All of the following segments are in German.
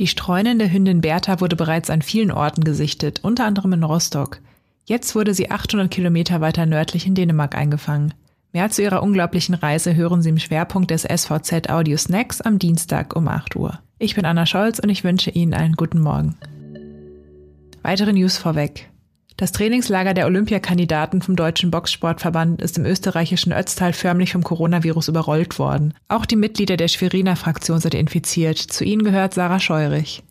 Die streunende Hündin Bertha wurde bereits an vielen Orten gesichtet, unter anderem in Rostock. Jetzt wurde sie 800 Kilometer weiter nördlich in Dänemark eingefangen. Mehr zu ihrer unglaublichen Reise hören Sie im Schwerpunkt des SVZ Audio Snacks am Dienstag um 8 Uhr. Ich bin Anna Scholz und ich wünsche Ihnen einen guten Morgen. Weitere News vorweg. Das Trainingslager der Olympiakandidaten vom Deutschen Boxsportverband ist im österreichischen Ötztal förmlich vom Coronavirus überrollt worden. Auch die Mitglieder der Schweriner Fraktion sind infiziert. Zu ihnen gehört Sarah Scheurich.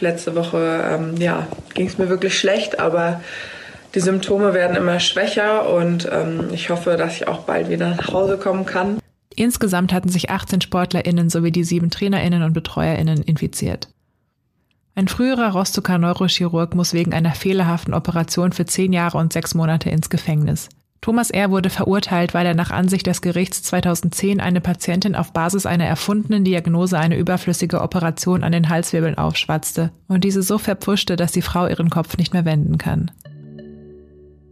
Letzte Woche ähm, ja, ging es mir wirklich schlecht, aber die Symptome werden immer schwächer und ähm, ich hoffe, dass ich auch bald wieder nach Hause kommen kann. Insgesamt hatten sich 18 SportlerInnen sowie die sieben TrainerInnen und BetreuerInnen infiziert. Ein früherer Rostocker Neurochirurg muss wegen einer fehlerhaften Operation für zehn Jahre und sechs Monate ins Gefängnis. Thomas R. wurde verurteilt, weil er nach Ansicht des Gerichts 2010 eine Patientin auf Basis einer erfundenen Diagnose eine überflüssige Operation an den Halswirbeln aufschwatzte und diese so verpfuschte, dass die Frau ihren Kopf nicht mehr wenden kann.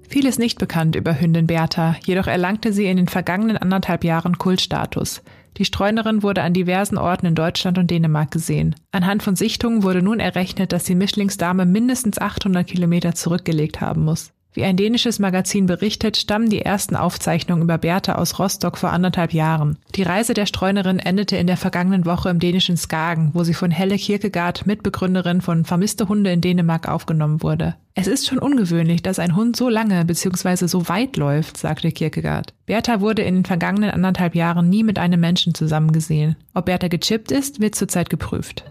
Viel ist nicht bekannt über Hündin Bertha, jedoch erlangte sie in den vergangenen anderthalb Jahren Kultstatus. Die Streunerin wurde an diversen Orten in Deutschland und Dänemark gesehen. Anhand von Sichtungen wurde nun errechnet, dass die Mischlingsdame mindestens 800 Kilometer zurückgelegt haben muss. Wie ein dänisches Magazin berichtet, stammen die ersten Aufzeichnungen über Bertha aus Rostock vor anderthalb Jahren. Die Reise der Streunerin endete in der vergangenen Woche im dänischen Skagen, wo sie von Helle Kierkegaard, Mitbegründerin von Vermisste Hunde in Dänemark, aufgenommen wurde. Es ist schon ungewöhnlich, dass ein Hund so lange bzw. so weit läuft, sagte Kierkegaard. Bertha wurde in den vergangenen anderthalb Jahren nie mit einem Menschen zusammengesehen. Ob Bertha gechippt ist, wird zurzeit geprüft.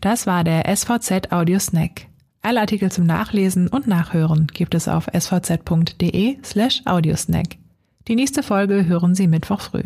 Das war der SVZ Audio Snack. Alle Artikel zum Nachlesen und Nachhören gibt es auf svz.de slash audiosnack. Die nächste Folge hören Sie Mittwoch früh.